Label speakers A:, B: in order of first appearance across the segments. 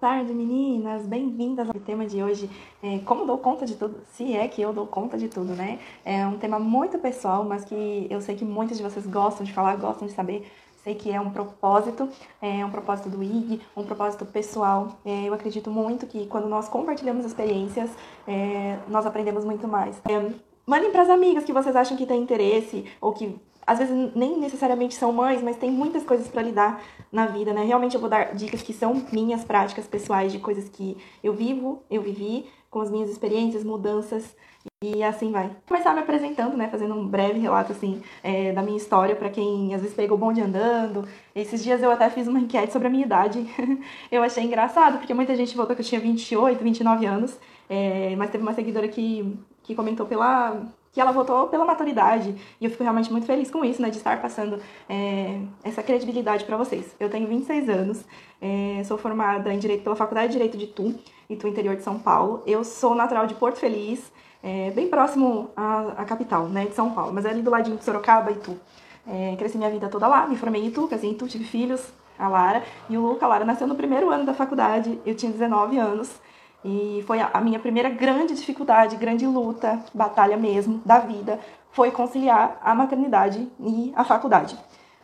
A: tarde, meninas! Bem-vindas ao tema de hoje. É, como dou conta de tudo? Se é que eu dou conta de tudo, né? É um tema muito pessoal, mas que eu sei que muitas de vocês gostam de falar, gostam de saber. Sei que é um propósito, é um propósito do IG, um propósito pessoal. É, eu acredito muito que quando nós compartilhamos experiências, é, nós aprendemos muito mais. É, mandem para as amigas que vocês acham que têm interesse ou que às vezes nem necessariamente são mães, mas tem muitas coisas para lidar na vida, né? Realmente eu vou dar dicas que são minhas práticas pessoais de coisas que eu vivo, eu vivi, com as minhas experiências, mudanças e assim vai. Vou começar me apresentando, né? Fazendo um breve relato, assim, é, da minha história para quem às vezes pegou o bonde andando. Esses dias eu até fiz uma enquete sobre a minha idade. eu achei engraçado, porque muita gente votou que eu tinha 28, 29 anos. É, mas teve uma seguidora que, que comentou pela, que ela votou pela maturidade. E eu fico realmente muito feliz com isso, né? De estar passando é, essa credibilidade para vocês. Eu tenho 26 anos, é, sou formada em Direito pela Faculdade de Direito de Tu, Itu, interior de São Paulo. Eu sou natural de Porto Feliz, é, bem próximo à, à, capital, né? De São Paulo, mas é ali do ladinho de Sorocaba, Itu. É, cresci minha vida toda lá, me formei em Itu, casei em Itu, tive filhos, a Lara. E o Luca, a Lara, nasceu no primeiro ano da faculdade, eu tinha 19 anos. E foi a minha primeira grande dificuldade, grande luta, batalha mesmo da vida, foi conciliar a maternidade e a faculdade.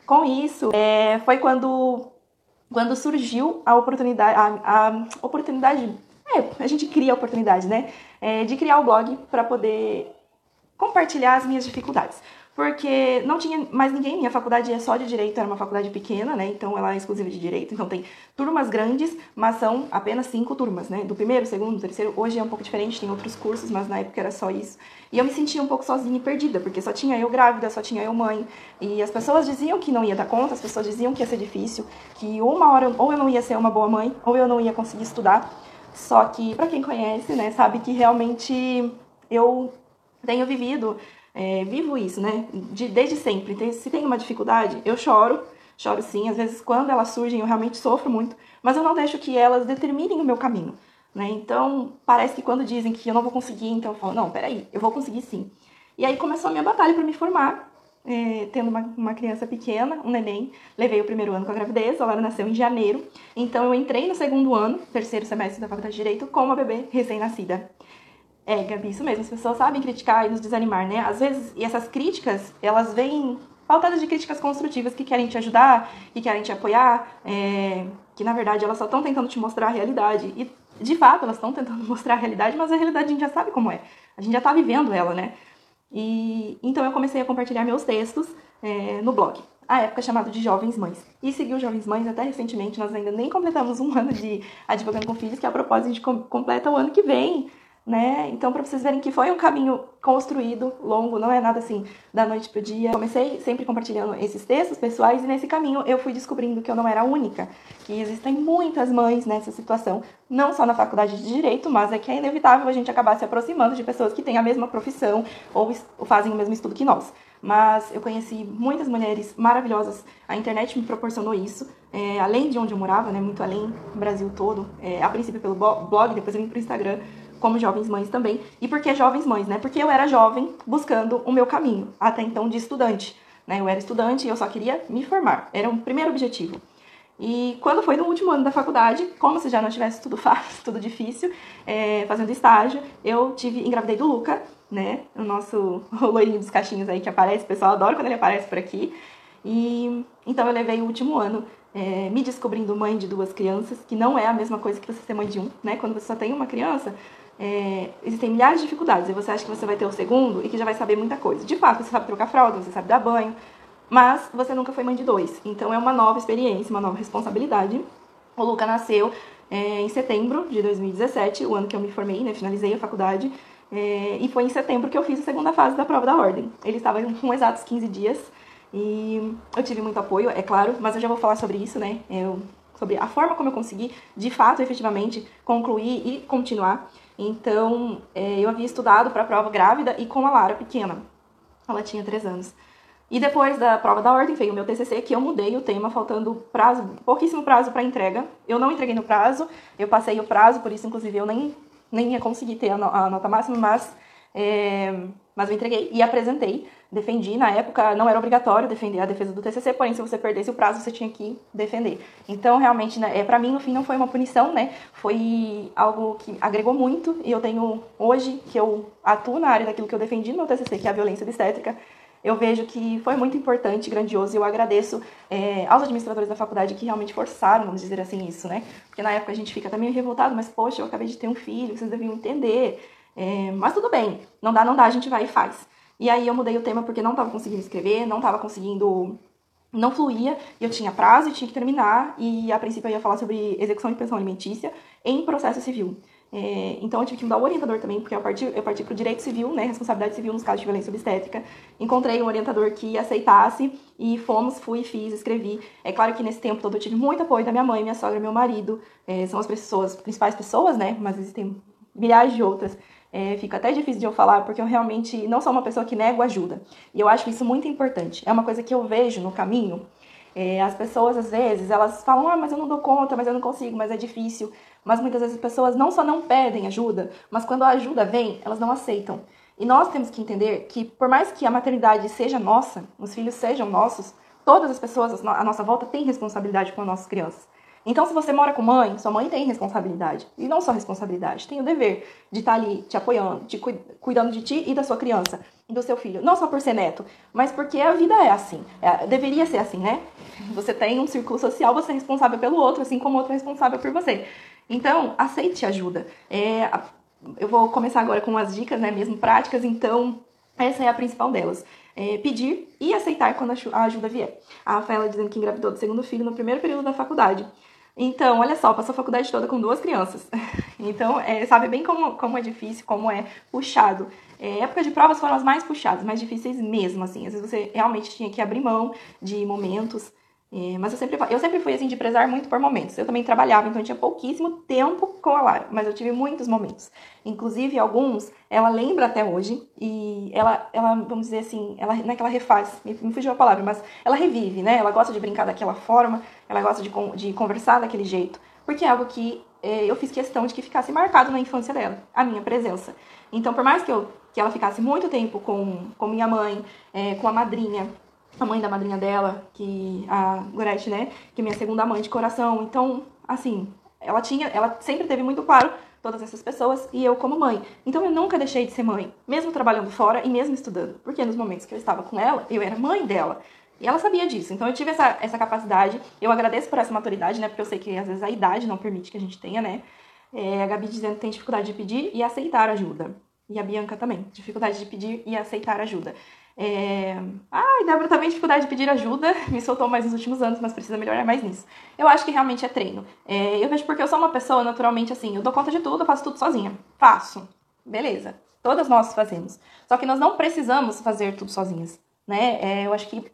A: Com isso, é, foi quando, quando surgiu a oportunidade, a, a oportunidade, é, a gente cria a oportunidade, né, é, de criar o blog para poder compartilhar as minhas dificuldades porque não tinha mais ninguém, minha faculdade é só de direito, era uma faculdade pequena, né? Então ela é exclusiva de direito, então tem turmas grandes, mas são apenas cinco turmas, né? Do primeiro, segundo, terceiro, hoje é um pouco diferente, tem outros cursos, mas na época era só isso. E eu me sentia um pouco sozinha e perdida, porque só tinha eu grávida, só tinha eu mãe, e as pessoas diziam que não ia dar conta, as pessoas diziam que ia ser difícil, que uma hora ou eu não ia ser uma boa mãe, ou eu não ia conseguir estudar. Só que para quem conhece, né, sabe que realmente eu tenho vivido é, vivo isso, né? De, desde sempre. Se tem uma dificuldade, eu choro, choro sim. Às vezes, quando elas surgem, eu realmente sofro muito, mas eu não deixo que elas determinem o meu caminho, né? Então, parece que quando dizem que eu não vou conseguir, então eu falo, não, peraí, eu vou conseguir sim. E aí começou a minha batalha para me formar, é, tendo uma, uma, criança pequena, um neném. Levei o primeiro ano com a gravidez, ela nasceu em janeiro. Então eu entrei no segundo ano, terceiro semestre da Faculdade de Direito, com uma bebê recém-nascida. É, Gabi, isso mesmo. As pessoas sabem criticar e nos desanimar, né? Às vezes, e essas críticas, elas vêm pautadas de críticas construtivas que querem te ajudar, que querem te apoiar, é, que na verdade elas só estão tentando te mostrar a realidade. E de fato elas estão tentando mostrar a realidade, mas a realidade a gente já sabe como é. A gente já tá vivendo ela, né? E então eu comecei a compartilhar meus textos é, no blog. A época chamado de Jovens Mães. E segui o Jovens Mães até recentemente, nós ainda nem completamos um ano de Advogando com Filhos, que a propósito a gente completa o ano que vem né? Então, para vocês verem que foi um caminho construído, longo, não é nada assim da noite pro dia. Comecei sempre compartilhando esses textos pessoais e nesse caminho eu fui descobrindo que eu não era a única, que existem muitas mães nessa situação, não só na faculdade de direito, mas é que é inevitável a gente acabar se aproximando de pessoas que têm a mesma profissão ou fazem o mesmo estudo que nós. Mas eu conheci muitas mulheres maravilhosas, a internet me proporcionou isso, é, além de onde eu morava, né, muito além, Brasil todo, é, a princípio pelo blog, depois eu vim pro Instagram como jovens mães também. E por que jovens mães, né? Porque eu era jovem buscando o meu caminho, até então de estudante. Né? Eu era estudante e eu só queria me formar. Era o primeiro objetivo. E quando foi no último ano da faculdade, como se já não tivesse tudo fácil, tudo difícil, é, fazendo estágio, eu tive engravidei do Luca, né? O nosso loirinho dos cachinhos aí que aparece, o pessoal adora quando ele aparece por aqui. E então eu levei o último ano é, me descobrindo mãe de duas crianças, que não é a mesma coisa que você ser mãe de um, né? Quando você só tem uma criança, é, existem milhares de dificuldades e você acha que você vai ter o segundo e que já vai saber muita coisa. De fato, você sabe trocar fralda, você sabe dar banho, mas você nunca foi mãe de dois. Então é uma nova experiência, uma nova responsabilidade. O Luca nasceu é, em setembro de 2017, o ano que eu me formei, né, finalizei a faculdade, é, e foi em setembro que eu fiz a segunda fase da prova da ordem. Ele estava com exatos 15 dias e eu tive muito apoio, é claro, mas eu já vou falar sobre isso, né? Eu, sobre a forma como eu consegui, de fato, efetivamente, concluir e continuar. Então, é, eu havia estudado para a prova grávida e com a Lara pequena. Ela tinha 3 anos. E depois da prova da ordem veio o meu TCC, que eu mudei o tema, faltando prazo, pouquíssimo prazo para entrega. Eu não entreguei no prazo, eu passei o prazo, por isso, inclusive, eu nem, nem ia conseguir ter a, no, a nota máxima, mas É, mas eu entreguei e apresentei, defendi. Na época não era obrigatório defender a defesa do TCC, porém se você perdesse o prazo você tinha que defender. Então realmente, né, é para mim no fim não foi uma punição, né? Foi algo que agregou muito e eu tenho hoje que eu atuo na área daquilo que eu defendi no meu TCC, que é a violência obstétrica. Eu vejo que foi muito importante, grandioso, e eu agradeço é, aos administradores da faculdade que realmente forçaram, vamos dizer assim, isso, né? Porque na época a gente fica também revoltado, mas poxa, eu acabei de ter um filho, vocês deviam entender. É, mas tudo bem, não dá, não dá, a gente vai e faz. E aí eu mudei o tema porque não estava conseguindo escrever, não estava conseguindo. Não fluía, eu tinha prazo e tinha que terminar, e a princípio eu ia falar sobre execução de pensão alimentícia em processo civil. É, então eu tive que mudar o orientador também, porque eu parti, eu parti para o direito civil, né, responsabilidade civil nos casos de violência obstétrica. Encontrei um orientador que aceitasse e fomos, fui, fiz, escrevi. É claro que nesse tempo todo eu tive muito apoio da minha mãe, minha sogra, meu marido, é, são as pessoas, principais pessoas, né, mas existem milhares de outras é, fica até difícil de eu falar, porque eu realmente não sou uma pessoa que nego ajuda. E eu acho isso muito importante. É uma coisa que eu vejo no caminho. É, as pessoas, às vezes, elas falam, ah, mas eu não dou conta, mas eu não consigo, mas é difícil. Mas muitas vezes as pessoas não só não pedem ajuda, mas quando a ajuda vem, elas não aceitam. E nós temos que entender que, por mais que a maternidade seja nossa, os filhos sejam nossos, todas as pessoas à nossa volta têm responsabilidade com as nossas crianças. Então, se você mora com mãe, sua mãe tem responsabilidade. E não só responsabilidade, tem o dever de estar ali te apoiando, te cuidando de ti e da sua criança e do seu filho. Não só por ser neto, mas porque a vida é assim. É, deveria ser assim, né? Você tem um círculo social, você é responsável pelo outro, assim como o outro é responsável por você. Então, aceite ajuda. É, eu vou começar agora com umas dicas, né, mesmo práticas, então essa é a principal delas. É pedir e aceitar quando a ajuda vier. A Rafaela dizendo que engravidou do segundo filho no primeiro período da faculdade. Então, olha só, passou a faculdade toda com duas crianças. Então, é, sabe bem como, como é difícil, como é puxado. É, época de provas foram as mais puxadas, mais difíceis mesmo, assim. Às vezes você realmente tinha que abrir mão de momentos é, mas eu sempre, eu sempre fui assim de prezar muito por momentos. Eu também trabalhava, então eu tinha pouquíssimo tempo com a Lara, mas eu tive muitos momentos. Inclusive, alguns ela lembra até hoje e ela, ela vamos dizer assim, ela, não é refaz, me, me fugiu a palavra, mas ela revive, né? Ela gosta de brincar daquela forma, ela gosta de, de conversar daquele jeito, porque é algo que é, eu fiz questão de que ficasse marcado na infância dela, a minha presença. Então, por mais que, eu, que ela ficasse muito tempo com, com minha mãe, é, com a madrinha, a mãe da madrinha dela, que a Gorete, né, que é minha segunda mãe de coração. Então, assim, ela tinha, ela sempre teve muito claro todas essas pessoas e eu como mãe. Então eu nunca deixei de ser mãe, mesmo trabalhando fora e mesmo estudando, porque nos momentos que eu estava com ela, eu era mãe dela. E ela sabia disso, então eu tive essa, essa capacidade. Eu agradeço por essa maturidade, né? Porque eu sei que às vezes a idade não permite que a gente tenha, né? É, a Gabi dizendo que tem dificuldade de pedir e aceitar ajuda. E a Bianca também, dificuldade de pedir e aceitar ajuda. É... Ai, Débora também dificuldade de pedir ajuda, me soltou mais nos últimos anos, mas precisa melhorar mais nisso. Eu acho que realmente é treino. É, eu vejo porque eu sou uma pessoa naturalmente assim, eu dou conta de tudo, eu faço tudo sozinha. Faço. Beleza. Todas nós fazemos. Só que nós não precisamos fazer tudo sozinhas. Né? É, eu acho que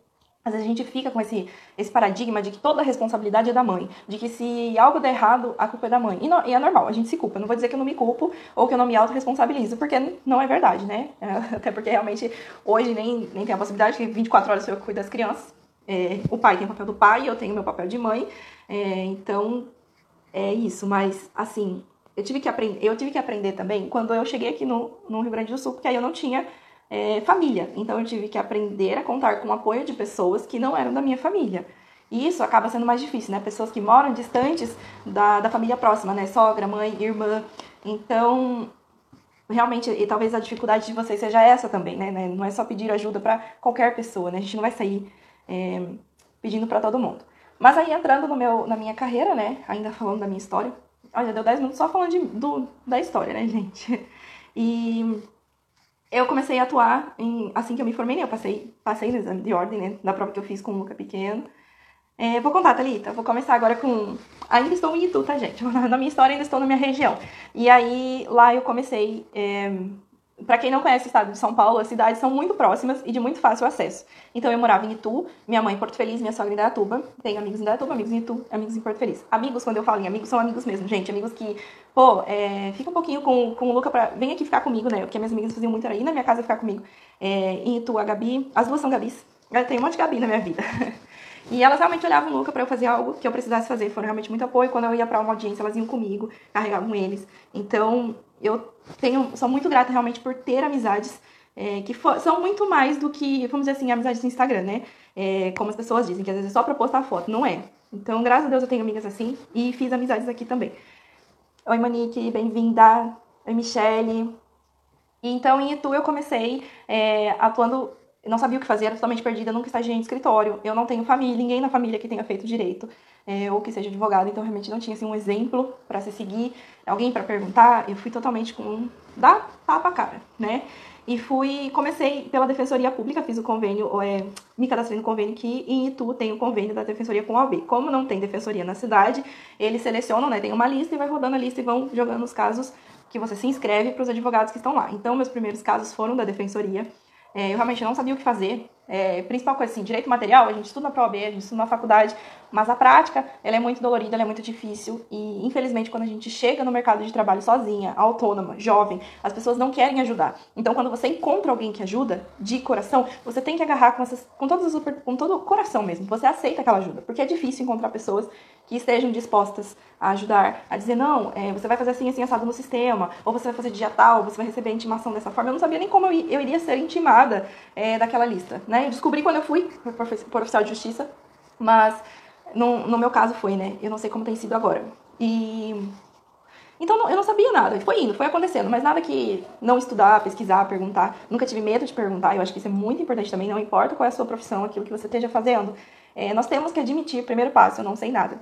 A: vezes a gente fica com esse, esse paradigma de que toda a responsabilidade é da mãe, de que se algo der errado, a culpa é da mãe. E, e é normal, a gente se culpa. não vou dizer que eu não me culpo ou que eu não me autorresponsabilizo, porque não é verdade, né? Até porque realmente hoje nem, nem tem a possibilidade que 24 horas eu cuido das crianças. É, o pai tem o papel do pai, eu tenho o meu papel de mãe. É, então, é isso. Mas, assim, eu tive que aprender, eu tive que aprender também quando eu cheguei aqui no, no Rio Grande do Sul, porque aí eu não tinha é, família. Então eu tive que aprender a contar com o apoio de pessoas que não eram da minha família. E isso acaba sendo mais difícil, né? Pessoas que moram distantes da, da família próxima, né? Sogra, mãe, irmã. Então, realmente, e talvez a dificuldade de vocês seja essa também, né? Não é só pedir ajuda para qualquer pessoa, né? A gente não vai sair é, pedindo para todo mundo. Mas aí, entrando no meu, na minha carreira, né? Ainda falando da minha história. Olha, deu 10 minutos só falando de, do, da história, né, gente? E eu comecei a atuar em, assim que eu me formei, né? Eu passei, passei no exame de ordem, né? Da prova que eu fiz com o Luca Pequeno. É, vou contar, Thalita. Vou começar agora com. Ainda estou em Itu, tá, gente? Na minha história, ainda estou na minha região. E aí, lá eu comecei. É, para quem não conhece o estado de São Paulo, as cidades são muito próximas e de muito fácil acesso. Então eu morava em Itu, minha mãe em Porto Feliz, minha sogra em Dayatuba. Tenho amigos em Dayatuba, amigos em Itu, amigos em Porto Feliz. Amigos, quando eu falo em amigos, são amigos mesmo, gente. Amigos que, pô, é, fica um pouquinho com, com o Luca pra. Vem aqui ficar comigo, né? Porque minhas amigas faziam muito aí na minha casa ficar comigo. É, em Itu, a Gabi. As duas são Gabis. Tem um monte de Gabi na minha vida. E elas realmente olhavam Luca para eu fazer algo que eu precisasse fazer, foram realmente muito apoio. Quando eu ia para uma audiência, elas iam comigo, carregavam eles. Então, eu tenho, sou muito grata realmente por ter amizades é, que for, são muito mais do que, vamos dizer assim, amizades no Instagram, né? É, como as pessoas dizem, que às vezes é só pra postar foto. Não é. Então, graças a Deus, eu tenho amigas assim e fiz amizades aqui também. Oi, Monique, bem-vinda. Oi, Michele. então, em Itu, eu comecei é, atuando não sabia o que fazer, era totalmente perdida, nunca estagiei em escritório. Eu não tenho família, ninguém na família que tenha feito direito é, ou que seja advogado, então realmente não tinha assim, um exemplo para se seguir, alguém para perguntar. Eu fui totalmente com um dá tapa cara, né? E fui, comecei pela Defensoria Pública, fiz o convênio, é, me cadastrei no convênio que em Itu tem o convênio da Defensoria com a OAB. Como não tem defensoria na cidade, eles selecionam, né, tem uma lista e vai rodando a lista e vão jogando os casos que você se inscreve para os advogados que estão lá. Então, meus primeiros casos foram da Defensoria. É, eu realmente não sabia o que fazer. É, principal coisa assim, direito material, a gente estuda na ProB, a gente estuda na faculdade, mas a prática, ela é muito dolorida, ela é muito difícil e, infelizmente, quando a gente chega no mercado de trabalho sozinha, autônoma, jovem, as pessoas não querem ajudar. Então, quando você encontra alguém que ajuda, de coração, você tem que agarrar com, essas, com, todas as, com todo o coração mesmo, você aceita aquela ajuda, porque é difícil encontrar pessoas que estejam dispostas a ajudar, a dizer, não, é, você vai fazer assim, assim, assado no sistema, ou você vai fazer dia tal, você vai receber a intimação dessa forma. Eu não sabia nem como eu, eu iria ser intimada é, daquela lista, né? Eu descobri quando eu fui por oficial de justiça, mas no, no meu caso foi, né? Eu não sei como tem sido agora. E. Então eu não sabia nada. Foi indo, foi acontecendo, mas nada que não estudar, pesquisar, perguntar. Nunca tive medo de perguntar. Eu acho que isso é muito importante também. Não importa qual é a sua profissão, aquilo que você esteja fazendo. É, nós temos que admitir, primeiro passo, eu não sei nada.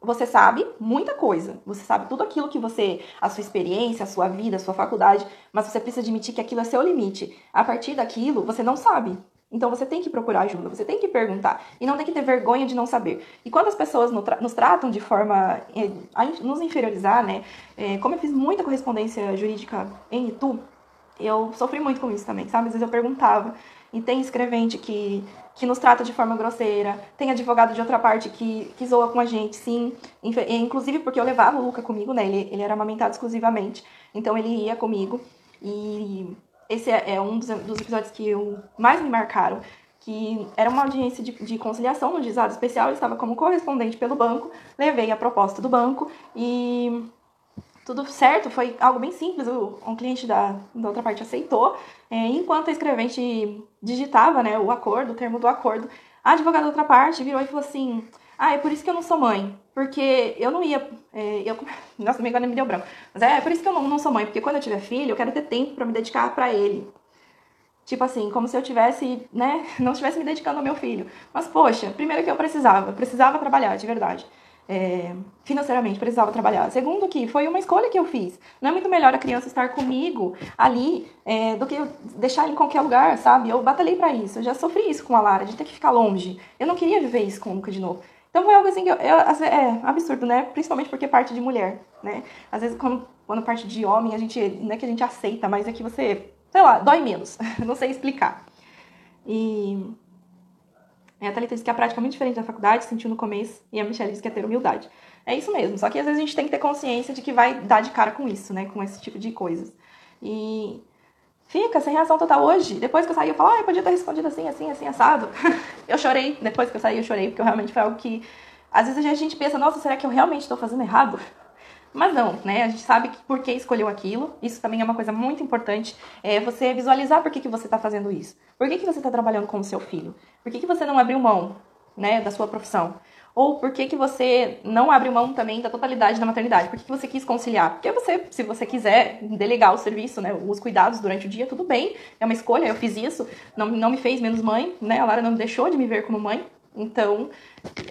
A: Você sabe muita coisa. Você sabe tudo aquilo que você, a sua experiência, a sua vida, a sua faculdade, mas você precisa admitir que aquilo é seu limite. A partir daquilo, você não sabe. Então você tem que procurar ajuda, você tem que perguntar e não tem que ter vergonha de não saber. E quando as pessoas nos tratam de forma eh, a nos inferiorizar, né? É, como eu fiz muita correspondência jurídica em Itu, eu sofri muito com isso também, sabe? Às vezes eu perguntava e tem escrevente que, que nos trata de forma grosseira, tem advogado de outra parte que, que zoa com a gente, sim. Inclusive porque eu levava o Luca comigo, né? Ele, ele era amamentado exclusivamente, então ele ia comigo e esse é, é um dos, dos, episódios que eu mais me marcaram, que era uma audiência de, de conciliação no juizado especial, eu estava como correspondente pelo banco, levei a proposta do banco e tudo certo, foi algo bem simples, o, um cliente da, da outra parte aceitou, é, enquanto a escrevente digitava né, o acordo, o termo do acordo, a advogada da outra parte virou e falou assim, ah, é por isso que eu não sou mãe. Porque eu não ia. É, eu, nossa, agora me deu branco. Mas é, é por isso que eu não, não sou mãe. Porque quando eu tiver filho, eu quero ter tempo para me dedicar para ele. Tipo assim, como se eu tivesse, né, não estivesse me dedicando ao meu filho. Mas, poxa, primeiro que eu precisava, precisava trabalhar, de verdade. É, financeiramente, precisava trabalhar. Segundo que foi uma escolha que eu fiz. Não é muito melhor a criança estar comigo ali é, do que deixar em qualquer lugar, sabe? Eu batalhei para isso. Eu já sofri isso com a Lara, de ter que ficar longe. Eu não queria viver isso com o Luca de novo. Então foi algo assim que eu, eu, é absurdo, né? Principalmente porque parte de mulher, né? Às vezes quando, quando parte de homem, a gente não é que a gente aceita, mas é que você, sei lá, dói menos. não sei explicar. E a Thalita disse que a prática é muito diferente da faculdade, sentiu no começo, e a Michelle disse que é ter humildade. É isso mesmo, só que às vezes a gente tem que ter consciência de que vai dar de cara com isso, né? Com esse tipo de coisas. E Fica sem reação total hoje. Depois que eu saí, eu falo, ah, eu podia ter respondido assim, assim, assim, assado. eu chorei. Depois que eu saí, eu chorei, porque realmente foi algo que. Às vezes a gente pensa, nossa, será que eu realmente estou fazendo errado? Mas não, né? A gente sabe que por que escolheu aquilo. Isso também é uma coisa muito importante. É você visualizar por que, que você está fazendo isso. Por que, que você está trabalhando com o seu filho? Por que, que você não abriu mão, né, da sua profissão? Ou por que, que você não abre mão também da totalidade da maternidade? Por que, que você quis conciliar? Porque você, se você quiser delegar o serviço, né, os cuidados durante o dia, tudo bem, é uma escolha, eu fiz isso, não, não me fez menos mãe, né? A Lara não deixou de me ver como mãe, então,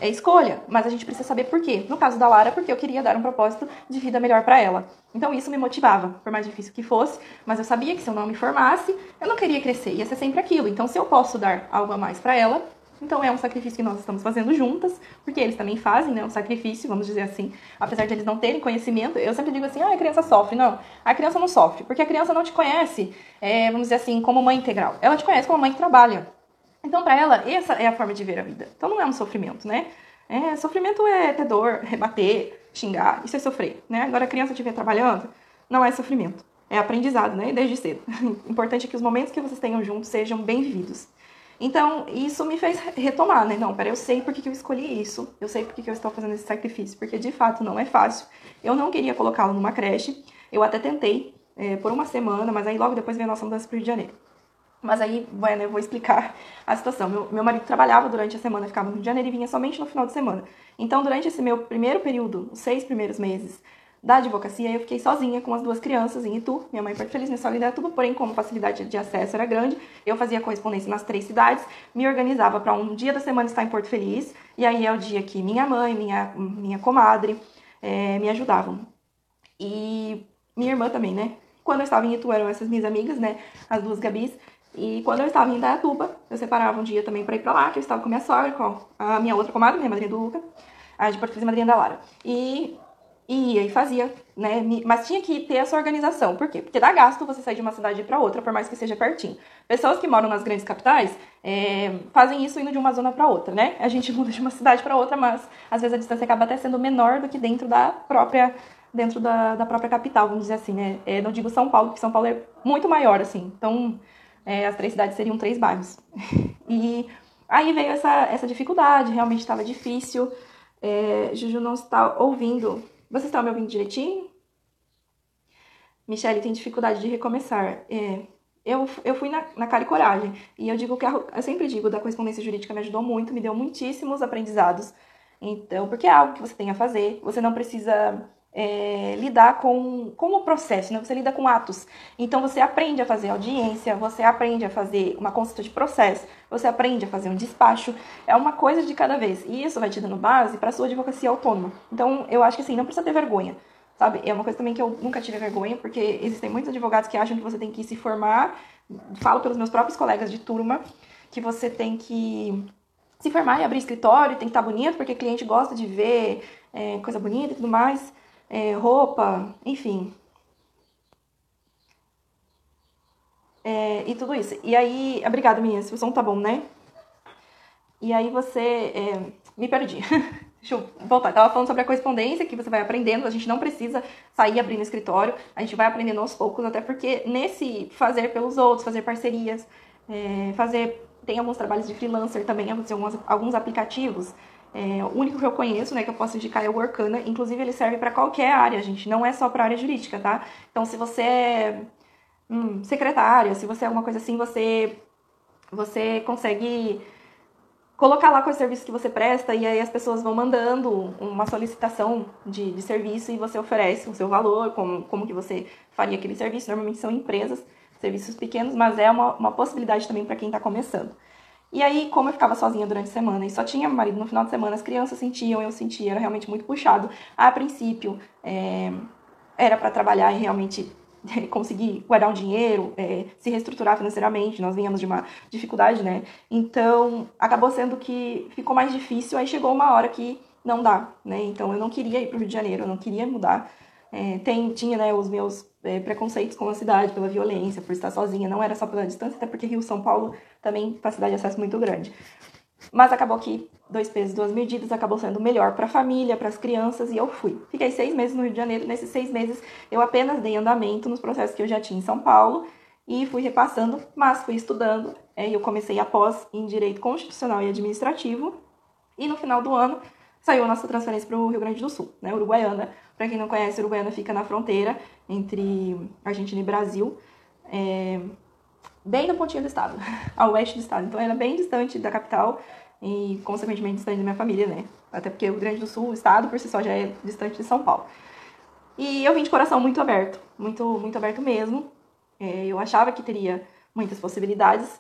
A: é escolha, mas a gente precisa saber por quê. No caso da Lara, porque eu queria dar um propósito de vida melhor para ela. Então, isso me motivava, por mais difícil que fosse, mas eu sabia que se eu não me formasse, eu não queria crescer, ia ser sempre aquilo. Então, se eu posso dar algo a mais para ela, então é um sacrifício que nós estamos fazendo juntas, porque eles também fazem, né? Um sacrifício, vamos dizer assim. Apesar de eles não terem conhecimento, eu sempre digo assim, ah, a criança sofre. Não, a criança não sofre, porque a criança não te conhece, é, vamos dizer assim, como mãe integral. Ela te conhece como mãe que trabalha. Então, para ela, essa é a forma de ver a vida. Então não é um sofrimento, né? É, sofrimento é ter dor, é bater, xingar, isso é sofrer, né? Agora a criança estiver trabalhando, não é sofrimento. É aprendizado, né? Desde cedo. Importante é que os momentos que vocês tenham juntos sejam bem vividos. Então, isso me fez retomar, né? Não, pera, eu sei por que, eu escolhi isso, eu sei por que, eu estou fazendo esse sacrifício, porque de fato não é fácil. Eu não queria colocá-lo numa creche, eu até tentei é, por uma semana, mas aí logo depois veio a nossa mudança para o Rio de Janeiro. Mas aí, bueno, eu vou explicar a situação. Meu, meu marido trabalhava durante a semana, ficava no Rio de Janeiro e vinha somente no final de semana. Então, durante esse meu primeiro período, os seis primeiros meses da advocacia, eu fiquei sozinha com as duas crianças em Itu. Minha mãe, Porto Feliz, minha sogra em tudo, porém, como facilidade de acesso era grande, eu fazia correspondência nas três cidades, me organizava para um dia da semana estar em Porto Feliz, e aí é o dia que minha mãe, minha, minha comadre é, me ajudavam. E minha irmã também, né? Quando eu estava em Itu, eram essas minhas amigas, né? As duas Gabis. E quando eu estava em Indaiatuba, eu separava um dia também para ir para lá, que eu estava com a minha sogra, com a minha outra comadre, minha madrinha do Luca, a de Porto Feliz, madrinha da Lara. E ia e fazia, né? Mas tinha que ter essa organização. Por quê? Porque dá gasto você sair de uma cidade para outra, por mais que seja pertinho. Pessoas que moram nas grandes capitais é, fazem isso indo de uma zona para outra, né? A gente muda de uma cidade para outra, mas às vezes a distância acaba até sendo menor do que dentro da própria dentro da, da própria capital, vamos dizer assim, né? É, não digo São Paulo, porque São Paulo é muito maior, assim. Então, é, as três cidades seriam três bairros. e aí veio essa, essa dificuldade, realmente estava difícil. É, Juju não está ouvindo. Vocês estão me ouvindo direitinho? Michelle tem dificuldade de recomeçar. É, eu, eu fui na, na cara e coragem. E eu digo que a, eu sempre digo, da correspondência jurídica me ajudou muito, me deu muitíssimos aprendizados. Então, porque é algo que você tem a fazer, você não precisa é, lidar com, com o processo, né? você lida com atos. Então você aprende a fazer audiência, você aprende a fazer uma consulta de processo, você aprende a fazer um despacho. É uma coisa de cada vez. E isso vai te dando base para sua advocacia autônoma. Então eu acho que assim, não precisa ter vergonha. Sabe? É uma coisa também que eu nunca tive vergonha, porque existem muitos advogados que acham que você tem que se formar. Falo pelos meus próprios colegas de turma, que você tem que se formar e abrir escritório, tem que estar bonito, porque cliente gosta de ver é, coisa bonita e tudo mais é, roupa, enfim. É, e tudo isso. E aí, obrigada, meninas, o som tá bom, né? E aí você. É, me perdi. Deixa eu voltar. Eu tava falando sobre a correspondência que você vai aprendendo. A gente não precisa sair abrindo escritório. A gente vai aprendendo aos poucos, até porque nesse fazer pelos outros, fazer parcerias, é, fazer. Tem alguns trabalhos de freelancer também, alguns, alguns aplicativos é, o único que eu conheço, né, que eu posso indicar é o Workana. Inclusive, ele serve para qualquer área, gente. Não é só para área jurídica, tá? Então, se você é hum, secretária, se você é alguma coisa assim, você, você consegue colocar lá quais serviços que você presta e aí as pessoas vão mandando uma solicitação de, de serviço e você oferece o seu valor, como, como que você faria aquele serviço. Normalmente são empresas, serviços pequenos, mas é uma, uma possibilidade também para quem está começando. E aí, como eu ficava sozinha durante a semana e só tinha marido no final de semana, as crianças sentiam, eu sentia, era realmente muito puxado. A princípio, é, era para trabalhar e realmente conseguir guardar um dinheiro, é, se reestruturar financeiramente, nós vinhamos de uma dificuldade, né? Então, acabou sendo que ficou mais difícil, aí chegou uma hora que não dá, né? Então, eu não queria ir para o Rio de Janeiro, eu não queria mudar. É, tem, tinha, né, os meus é, preconceitos com a cidade, pela violência, por estar sozinha, não era só pela distância, até porque Rio São Paulo também facilidade de acesso muito grande. Mas acabou que dois pesos, duas medidas acabou sendo melhor para a família, para as crianças e eu fui. Fiquei seis meses no Rio de Janeiro. Nesses seis meses eu apenas dei andamento nos processos que eu já tinha em São Paulo e fui repassando, mas fui estudando. É, eu comecei após em Direito Constitucional e Administrativo e no final do ano saiu a nossa transferência para o Rio Grande do Sul, né, Uruguaiana. Para quem não conhece, Uruguaiana fica na fronteira entre Argentina e Brasil. É, bem no pontinho do estado, ao oeste do estado. Então era bem distante da capital e, consequentemente, distante da minha família, né? Até porque o Rio Grande do Sul, o estado, por si só, já é distante de São Paulo. E eu vim de coração muito aberto, muito, muito aberto mesmo. É, eu achava que teria muitas possibilidades.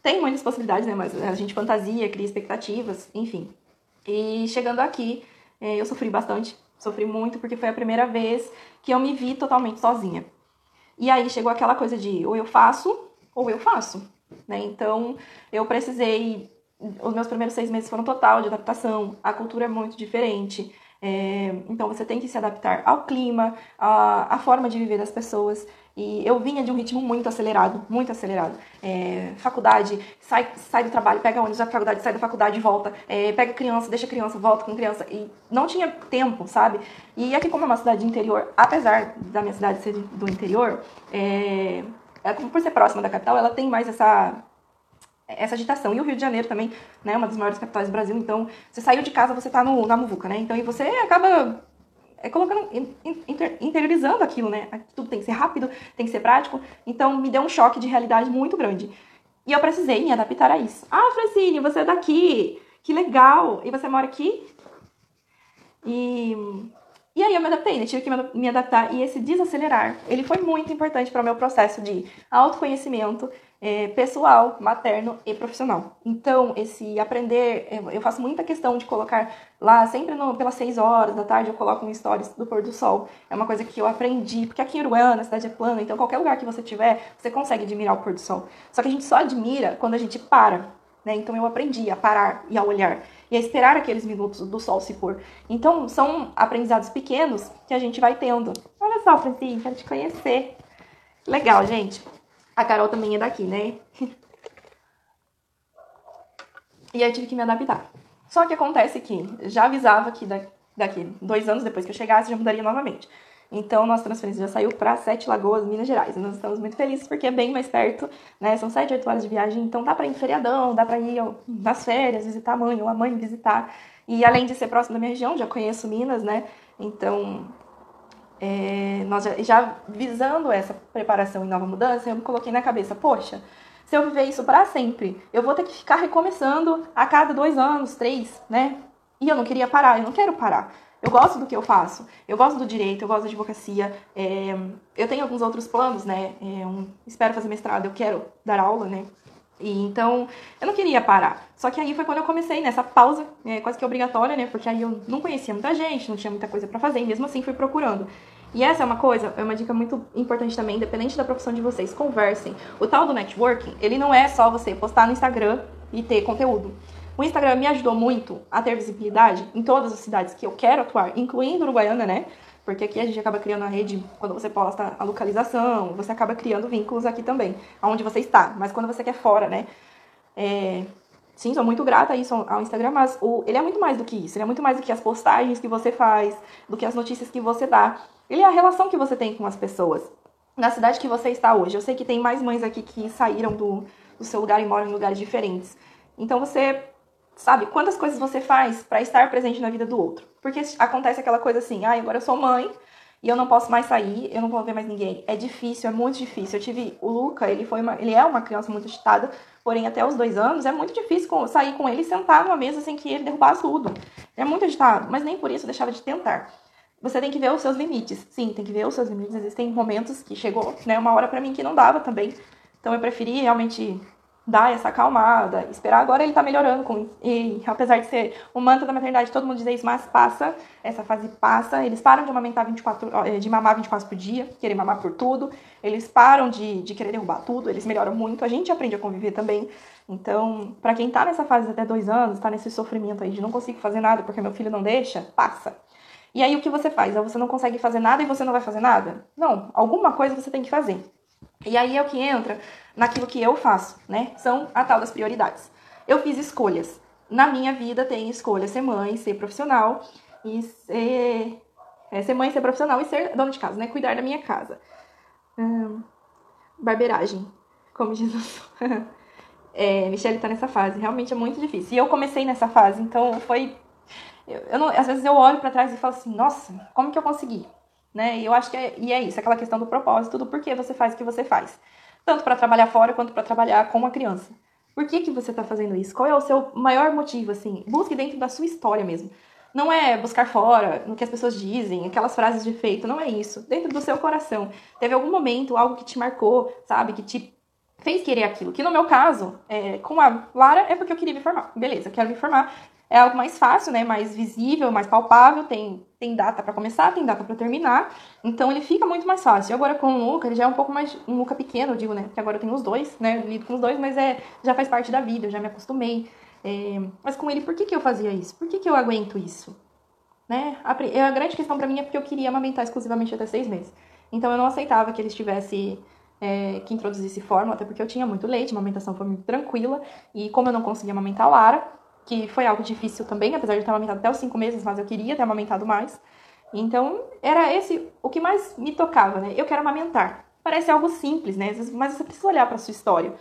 A: Tem muitas possibilidades, né? Mas a gente fantasia, cria expectativas, enfim. E chegando aqui, é, eu sofri bastante, sofri muito, porque foi a primeira vez que eu me vi totalmente sozinha. E aí chegou aquela coisa de ou eu faço ou eu faço, né? Então, eu precisei. Os meus primeiros seis meses foram total de adaptação. A cultura é muito diferente. É, então, você tem que se adaptar ao clima, à, à forma de viver das pessoas. E eu vinha de um ritmo muito acelerado, muito acelerado. É, faculdade, sai, sai do trabalho, pega ônibus da faculdade, sai da faculdade e volta. É, pega criança, deixa criança, volta com criança. E não tinha tempo, sabe? E aqui, como é uma cidade de interior, apesar da minha cidade ser do interior, é, ela, por ser próxima da capital, ela tem mais essa essa agitação. E o Rio de Janeiro também, né, uma das maiores capitais do Brasil, então você saiu de casa, você tá no, na muvuca, né? Então e você acaba é, colocando, inter, interiorizando aquilo, né? Tudo tem que ser rápido, tem que ser prático. Então me deu um choque de realidade muito grande. E eu precisei me adaptar a isso. Ah, Francine, você é daqui, que legal. E você mora aqui? E e aí eu me adaptei, né? Tive que me adaptar. E esse desacelerar, ele foi muito importante para o meu processo de autoconhecimento é, pessoal, materno e profissional. Então, esse aprender, é, eu faço muita questão de colocar lá, sempre no, pelas 6 horas da tarde, eu coloco um stories do pôr do sol. É uma coisa que eu aprendi, porque aqui em Uruguaiana, a cidade é plana, então qualquer lugar que você tiver, você consegue admirar o pôr do sol. Só que a gente só admira quando a gente para, né? Então eu aprendi a parar e a olhar e a esperar aqueles minutos do sol se pôr. Então, são aprendizados pequenos que a gente vai tendo. Olha só, Francine, quero te conhecer. Legal, gente. A Carol também é daqui, né? e aí eu tive que me adaptar. Só que acontece que já avisava que daqui dois anos depois que eu chegasse, já mudaria novamente. Então, nossa transferência já saiu para Sete Lagoas, Minas Gerais. E nós estamos muito felizes porque é bem mais perto, né? São sete, oito horas de viagem, então dá para ir em feriadão, dá para ir nas férias, visitar a mãe ou a mãe visitar. E além de ser próximo da minha região, já conheço Minas, né? Então, é, nós já, já, visando essa preparação em nova mudança, eu me coloquei na cabeça, poxa, se eu viver isso para sempre, eu vou ter que ficar recomeçando a cada dois anos, três, né? E eu não queria parar, eu não quero parar. Eu gosto do que eu faço. Eu gosto do direito, eu gosto da advocacia. É, eu tenho alguns outros planos, né? É, um, espero fazer mestrado, eu quero dar aula, né? E então, eu não queria parar. Só que aí foi quando eu comecei nessa pausa, é, quase que obrigatória, né? Porque aí eu não conhecia muita gente, não tinha muita coisa para fazer, e mesmo assim fui procurando. E essa é uma coisa, é uma dica muito importante também, independente da profissão de vocês, conversem. O tal do networking, ele não é só você postar no Instagram e ter conteúdo. O Instagram me ajudou muito a ter visibilidade em todas as cidades que eu quero atuar, incluindo Uruguaiana, né? Porque aqui a gente acaba criando a rede, quando você posta a localização, você acaba criando vínculos aqui também, aonde você está. Mas quando você quer fora, né? É... Sim, sou muito grata a isso ao Instagram, mas o... ele é muito mais do que isso. Ele é muito mais do que as postagens que você faz, do que as notícias que você dá. Ele é a relação que você tem com as pessoas. Na cidade que você está hoje, eu sei que tem mais mães aqui que saíram do, do seu lugar e moram em lugares diferentes. Então você Sabe? Quantas coisas você faz para estar presente na vida do outro? Porque acontece aquela coisa assim, ah, agora eu sou mãe e eu não posso mais sair, eu não vou ver mais ninguém. É difícil, é muito difícil. Eu tive o Luca, ele foi uma, ele é uma criança muito agitada, porém até os dois anos é muito difícil sair com ele e sentar numa mesa sem que ele derrubasse tudo. É muito agitado, mas nem por isso eu deixava de tentar. Você tem que ver os seus limites. Sim, tem que ver os seus limites. Existem momentos que chegou, né, uma hora para mim que não dava também. Então eu preferi realmente dar essa acalmada, esperar. Agora ele tá melhorando, com, e apesar de ser o manto da maternidade, todo mundo diz isso, mas passa, essa fase passa. Eles param de amamentar 24, eh, de mamar 24 por dia, querer mamar por tudo. Eles param de, de querer derrubar tudo, eles melhoram muito. A gente aprende a conviver também. Então, para quem tá nessa fase até dois anos, tá nesse sofrimento aí de não consigo fazer nada porque meu filho não deixa, passa. E aí o que você faz? Você não consegue fazer nada e você não vai fazer nada? Não, alguma coisa você tem que fazer. E aí é o que entra naquilo que eu faço, né? São a tal das prioridades. Eu fiz escolhas. Na minha vida tem escolha ser mãe, ser profissional e ser, é, ser mãe, ser profissional e ser dona de casa, né? Cuidar da minha casa. Hum, barbeiragem, como o... é, Michelle tá nessa fase, realmente é muito difícil. E eu comecei nessa fase, então foi. Eu, eu não, às vezes eu olho para trás e falo assim, nossa, como que eu consegui? Né? E eu acho que é, e é isso, aquela questão do propósito, do porquê você faz o que você faz. Tanto para trabalhar fora quanto para trabalhar com uma criança. Por que, que você está fazendo isso? Qual é o seu maior motivo, assim? Busque dentro da sua história mesmo. Não é buscar fora, no que as pessoas dizem, aquelas frases de feito, não é isso. Dentro do seu coração. Teve algum momento, algo que te marcou, sabe? Que te fez querer aquilo. Que no meu caso, é, com a Lara, é porque eu queria me formar. Beleza, quero me formar é algo mais fácil, né? Mais visível, mais palpável, tem, tem data para começar, tem data para terminar, então ele fica muito mais fácil. E agora com o Luca, ele já é um pouco mais um Luca pequeno, eu digo, né? Porque agora eu tenho os dois, né? Eu lido com os dois, mas é já faz parte da vida, eu já me acostumei. É, mas com ele, por que, que eu fazia isso? Por que, que eu aguento isso? Né? A, a grande questão para mim é porque eu queria amamentar exclusivamente até seis meses. Então eu não aceitava que ele estivesse é, que introduzisse fórmula, até porque eu tinha muito leite, a amamentação foi muito tranquila. E como eu não conseguia amamentar a Lara, que foi algo difícil também, apesar de ter amamentado até os cinco meses, mas eu queria ter amamentado mais. Então, era esse o que mais me tocava, né? Eu quero amamentar. Parece algo simples, né? Mas você precisa olhar para sua história.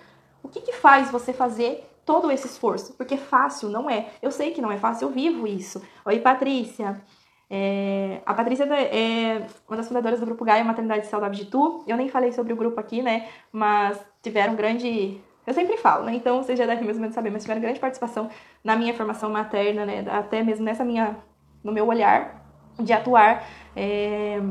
A: O que, que faz você fazer todo esse esforço? Porque fácil não é. Eu sei que não é fácil, eu vivo isso. Oi, Patrícia. É, a Patrícia é uma das fundadoras do Grupo Gaia Maternidade Saudável de Tu. Eu nem falei sobre o grupo aqui, né? Mas tiveram grande. Eu sempre falo, né? Então vocês já devem mais ou menos saber, mas tiveram grande participação na minha formação materna, né? Até mesmo nessa minha. no meu olhar de atuar. É,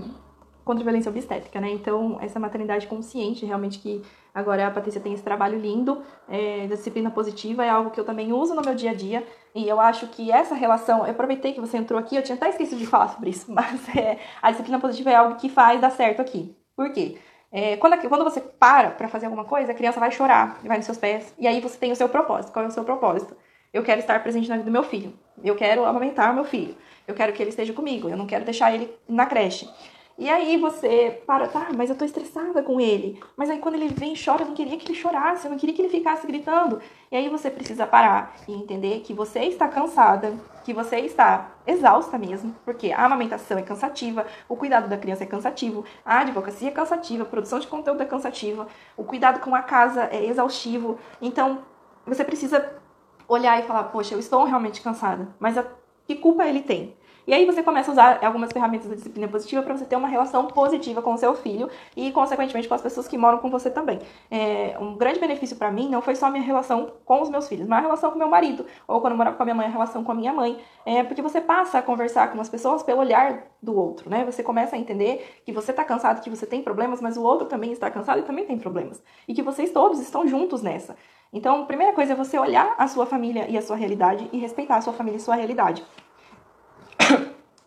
A: contra a violência obstétrica, né? Então, essa maternidade consciente, realmente que agora a Patrícia tem esse trabalho lindo é, disciplina positiva, é algo que eu também uso no meu dia a dia. E eu acho que essa relação, eu aproveitei que você entrou aqui, eu tinha até esquecido de falar sobre isso, mas é, a disciplina positiva é algo que faz dar certo aqui. Por quê? É, quando, quando você para para fazer alguma coisa, a criança vai chorar, vai nos seus pés, e aí você tem o seu propósito. Qual é o seu propósito? Eu quero estar presente na vida do meu filho. Eu quero amamentar o meu filho. Eu quero que ele esteja comigo. Eu não quero deixar ele na creche. E aí você para, tá, mas eu tô estressada com ele. Mas aí quando ele vem chora, eu não queria que ele chorasse, eu não queria que ele ficasse gritando. E aí você precisa parar e entender que você está cansada, que você está exausta mesmo, porque a amamentação é cansativa, o cuidado da criança é cansativo, a advocacia é cansativa, a produção de conteúdo é cansativa, o cuidado com a casa é exaustivo. Então, você precisa olhar e falar, poxa, eu estou realmente cansada, mas a, que culpa ele tem? E aí você começa a usar algumas ferramentas da disciplina positiva para você ter uma relação positiva com o seu filho e, consequentemente, com as pessoas que moram com você também. É, um grande benefício para mim não foi só a minha relação com os meus filhos, mas a relação com meu marido, ou quando eu morava com a minha mãe, a relação com a minha mãe. É, porque você passa a conversar com as pessoas pelo olhar do outro, né? Você começa a entender que você está cansado, que você tem problemas, mas o outro também está cansado e também tem problemas. E que vocês todos estão juntos nessa. Então, a primeira coisa é você olhar a sua família e a sua realidade e respeitar a sua família e a sua realidade.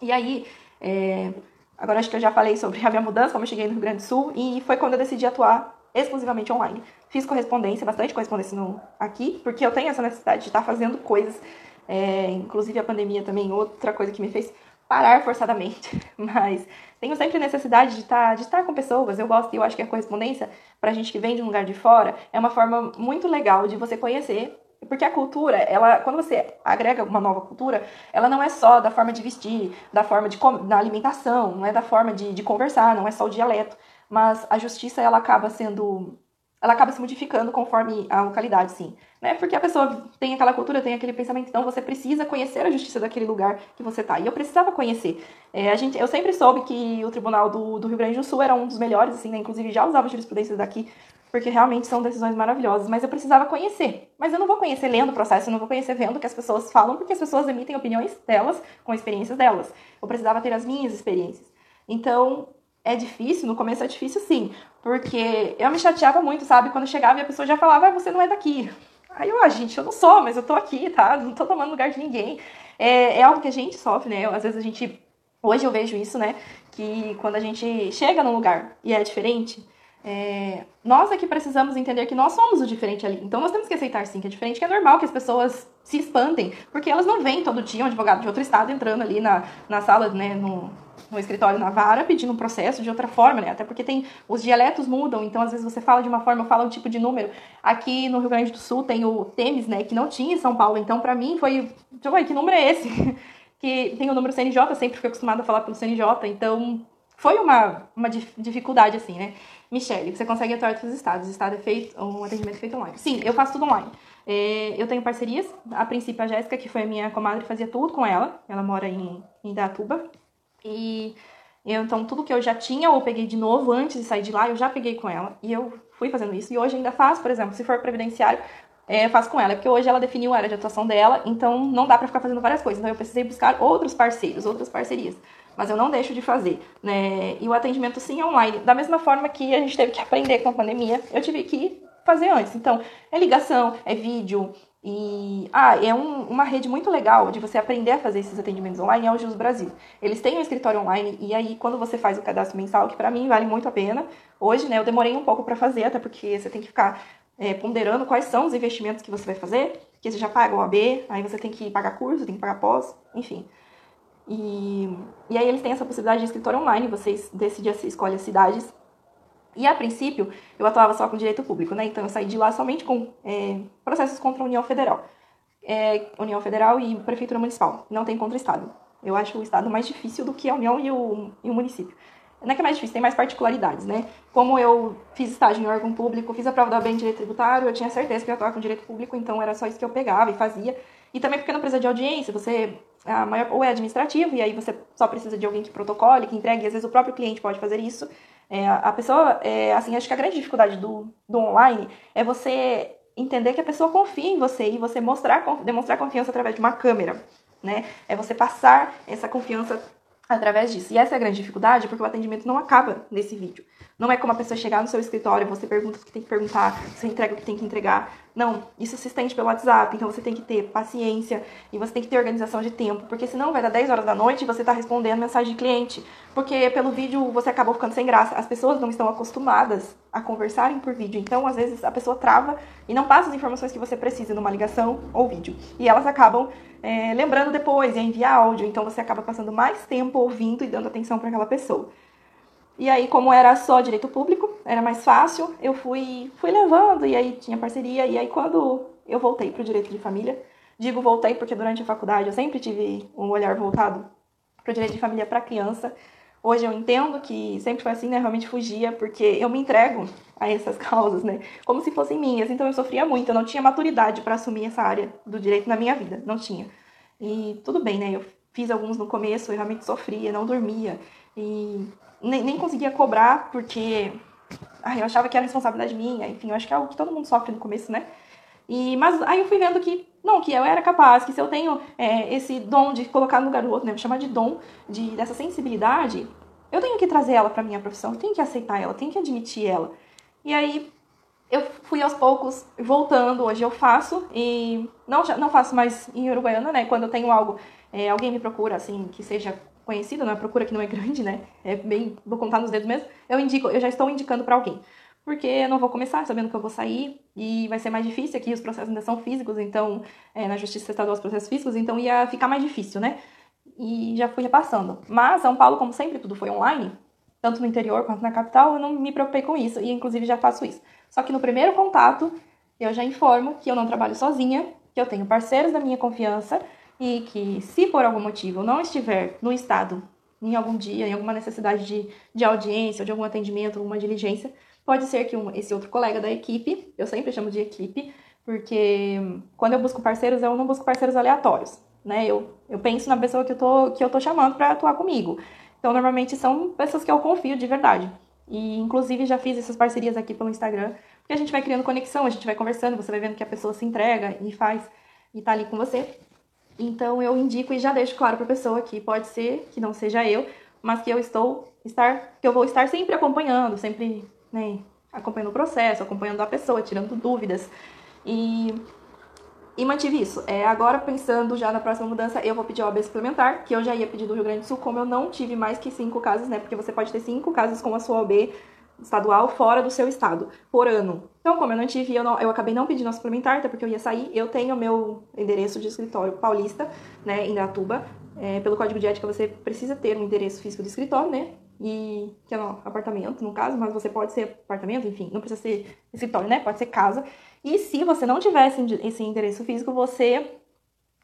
A: E aí, é, agora acho que eu já falei sobre a minha mudança, como eu cheguei no Rio Grande do Sul, e foi quando eu decidi atuar exclusivamente online. Fiz correspondência, bastante correspondência no, aqui, porque eu tenho essa necessidade de estar fazendo coisas, é, inclusive a pandemia também, outra coisa que me fez parar forçadamente, mas tenho sempre necessidade de estar, de estar com pessoas. Eu gosto e eu acho que a correspondência, para gente que vem de um lugar de fora, é uma forma muito legal de você conhecer porque a cultura, ela, quando você agrega uma nova cultura, ela não é só da forma de vestir, da forma de da alimentação, não é da forma de, de conversar, não é só o dialeto. Mas a justiça, ela acaba sendo ela acaba se modificando conforme a localidade, sim. Né? Porque a pessoa tem aquela cultura, tem aquele pensamento, então você precisa conhecer a justiça daquele lugar que você está. E eu precisava conhecer. É, a gente, eu sempre soube que o Tribunal do, do Rio Grande do Sul era um dos melhores, assim, né? Inclusive já usava jurisprudência daqui porque realmente são decisões maravilhosas, mas eu precisava conhecer. Mas eu não vou conhecer lendo o processo, eu não vou conhecer vendo o que as pessoas falam, porque as pessoas emitem opiniões delas com experiências delas. Eu precisava ter as minhas experiências. Então, é difícil, no começo é difícil sim, porque eu me chateava muito, sabe? Quando chegava e a pessoa já falava, ah, você não é daqui. Aí eu, ah, gente, eu não sou, mas eu tô aqui, tá? Não tô tomando lugar de ninguém. É, é algo que a gente sofre, né? Às vezes a gente. Hoje eu vejo isso, né? Que quando a gente chega num lugar e é diferente, é, nós que precisamos entender que nós somos o diferente ali. Então nós temos que aceitar sim que é diferente, que é normal que as pessoas se espantem, porque elas não vêm todo dia um advogado de outro estado entrando ali na, na sala, né, no, no escritório na vara pedindo um processo de outra forma, né? Até porque tem os dialetos mudam, então às vezes você fala de uma forma, fala um tipo de número. Aqui no Rio Grande do Sul tem o Temes, né, que não tinha em São Paulo, então para mim foi, deixa eu ver, que número é esse? que tem o número CNJ, sempre fui acostumada a falar pelo CNJ, então foi uma, uma dificuldade assim, né? Michelle, você consegue atuar em outros estados. O estado é feito, um atendimento feito online. Sim, eu faço tudo online. É, eu tenho parcerias. A princípio, a Jéssica, que foi minha comadre, fazia tudo com ela. Ela mora em, em Datuba. E eu, então, tudo que eu já tinha ou peguei de novo antes de sair de lá, eu já peguei com ela. E eu fui fazendo isso. E hoje ainda faço, por exemplo, se for previdenciário, é, faço com ela. Porque hoje ela definiu a área de atuação dela, então não dá para ficar fazendo várias coisas. Então eu precisei buscar outros parceiros, outras parcerias mas eu não deixo de fazer, né? E o atendimento sim é online, da mesma forma que a gente teve que aprender com a pandemia, eu tive que fazer antes. Então, é ligação, é vídeo e ah, é um, uma rede muito legal de você aprender a fazer esses atendimentos online é o Jus Brasil. Eles têm um escritório online e aí quando você faz o cadastro mensal, que para mim vale muito a pena. Hoje, né, eu demorei um pouco para fazer, até porque você tem que ficar é, ponderando quais são os investimentos que você vai fazer, que você já paga o AB, aí você tem que pagar curso, tem que pagar pós, enfim. E, e aí eles têm essa possibilidade de escritório online, vocês decidem, você escolhe as cidades. E a princípio, eu atuava só com direito público, né? Então eu saí de lá somente com é, processos contra a União Federal. É, União Federal e Prefeitura Municipal. Não tem contra Estado. Eu acho o Estado mais difícil do que a União e o, e o município. não é que é mais difícil, tem mais particularidades, né? Como eu fiz estágio em órgão público, fiz a prova da OAB em direito tributário, eu tinha certeza que eu ia atuar com direito público, então era só isso que eu pegava e fazia. E também porque não precisa de audiência, você maior, ou é administrativo, e aí você só precisa de alguém que protocole, que entregue, e às vezes o próprio cliente pode fazer isso. É, a pessoa, é, assim, acho que a grande dificuldade do, do online é você entender que a pessoa confia em você e você mostrar, demonstrar confiança através de uma câmera, né? É você passar essa confiança através disso. E essa é a grande dificuldade, porque o atendimento não acaba nesse vídeo. Não é como a pessoa chegar no seu escritório, você pergunta o que tem que perguntar, você entrega o que tem que entregar. Não, isso se estende pelo WhatsApp, então você tem que ter paciência e você tem que ter organização de tempo, porque senão vai dar 10 horas da noite e você está respondendo mensagem de cliente. Porque pelo vídeo você acabou ficando sem graça. As pessoas não estão acostumadas a conversarem por vídeo, então às vezes a pessoa trava e não passa as informações que você precisa numa ligação ou vídeo. E elas acabam é, lembrando depois e enviar áudio, então você acaba passando mais tempo ouvindo e dando atenção para aquela pessoa. E aí, como era só direito público, era mais fácil, eu fui, fui levando, e aí tinha parceria. E aí, quando eu voltei para o direito de família, digo voltei porque durante a faculdade eu sempre tive um olhar voltado para o direito de família para criança. Hoje eu entendo que sempre foi assim, né? Realmente fugia, porque eu me entrego a essas causas, né? Como se fossem minhas. Então eu sofria muito, eu não tinha maturidade para assumir essa área do direito na minha vida, não tinha. E tudo bem, né? Eu fiz alguns no começo, eu realmente sofria, não dormia. E nem, nem conseguia cobrar, porque ai, eu achava que era responsabilidade minha, enfim, eu acho que é algo que todo mundo sofre no começo, né? E, mas aí eu fui vendo que, não, que eu era capaz, que se eu tenho é, esse dom de colocar no lugar do outro, né, chamar de dom, de, dessa sensibilidade, eu tenho que trazer ela para minha profissão, eu tenho que aceitar ela, tenho que admitir ela. E aí eu fui aos poucos voltando, hoje eu faço, e não, não faço mais em Uruguaiana, né, quando eu tenho algo, é, alguém me procura, assim, que seja conhecido, na procura que não é grande, né? É bem, vou contar nos dedos mesmo. Eu indico, eu já estou indicando para alguém. Porque eu não vou começar sabendo que eu vou sair e vai ser mais difícil aqui, os processos ainda são físicos, então, é, na Justiça Estadual os processos físicos, então ia ficar mais difícil, né? E já fui repassando. Mas São Paulo, como sempre, tudo foi online, tanto no interior quanto na capital, eu não me preocupei com isso e inclusive já faço isso. Só que no primeiro contato, eu já informo que eu não trabalho sozinha, que eu tenho parceiros da minha confiança e que, se por algum motivo não estiver no estado em algum dia, em alguma necessidade de, de audiência, de algum atendimento, alguma diligência, pode ser que um, esse outro colega da equipe, eu sempre chamo de equipe, porque quando eu busco parceiros, eu não busco parceiros aleatórios, né? Eu, eu penso na pessoa que eu tô, que eu tô chamando para atuar comigo. Então, normalmente são pessoas que eu confio de verdade. E, inclusive, já fiz essas parcerias aqui pelo Instagram, porque a gente vai criando conexão, a gente vai conversando, você vai vendo que a pessoa se entrega e faz, e tá ali com você. Então eu indico e já deixo claro para a pessoa que pode ser que não seja eu, mas que eu estou estar, que eu vou estar sempre acompanhando, sempre né, acompanhando o processo, acompanhando a pessoa, tirando dúvidas. E, e mantive isso. É, agora, pensando já na próxima mudança, eu vou pedir OAB suplementar, que eu já ia pedir do Rio Grande do Sul, como eu não tive mais que cinco casos, né? Porque você pode ter cinco casos com a sua OAB estadual fora do seu estado, por ano. Então, como eu não tive, eu, não, eu acabei não pedindo a suplementar, até porque eu ia sair. Eu tenho meu endereço de escritório paulista, né, em Datuba. É, pelo código de ética, você precisa ter um endereço físico de escritório, né? E que é um apartamento, no caso, mas você pode ser apartamento, enfim, não precisa ser escritório, né? Pode ser casa. E se você não tivesse esse endereço físico, você,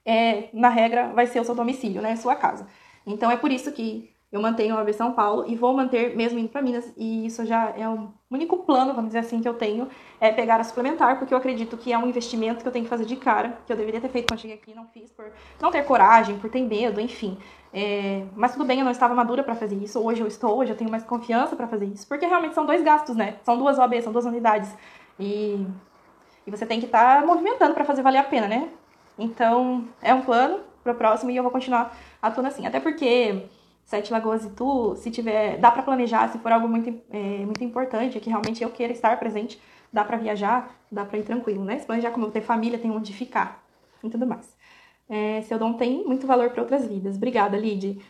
A: é, na regra, vai ser o seu domicílio, né? Sua casa. Então é por isso que eu mantenho a OAB São Paulo e vou manter mesmo indo para Minas. E isso já é o único plano, vamos dizer assim, que eu tenho, é pegar a suplementar, porque eu acredito que é um investimento que eu tenho que fazer de cara, que eu deveria ter feito quando cheguei aqui, não fiz por não ter coragem, por ter medo, enfim. É, mas tudo bem, eu não estava madura para fazer isso. Hoje eu estou, hoje eu tenho mais confiança para fazer isso, porque realmente são dois gastos, né? São duas OAB, são duas unidades. E, e você tem que estar tá movimentando para fazer valer a pena, né? Então, é um plano para o próximo e eu vou continuar atuando assim. Até porque Sete Lagoas e Tu, se tiver, dá para planejar, se for algo muito, é, muito importante, que realmente eu queira estar presente, dá para viajar, dá para ir tranquilo, né? Se planejar como eu ter família, tem onde ficar e tudo mais. É, seu dom tem muito valor para outras vidas. Obrigada, Lid.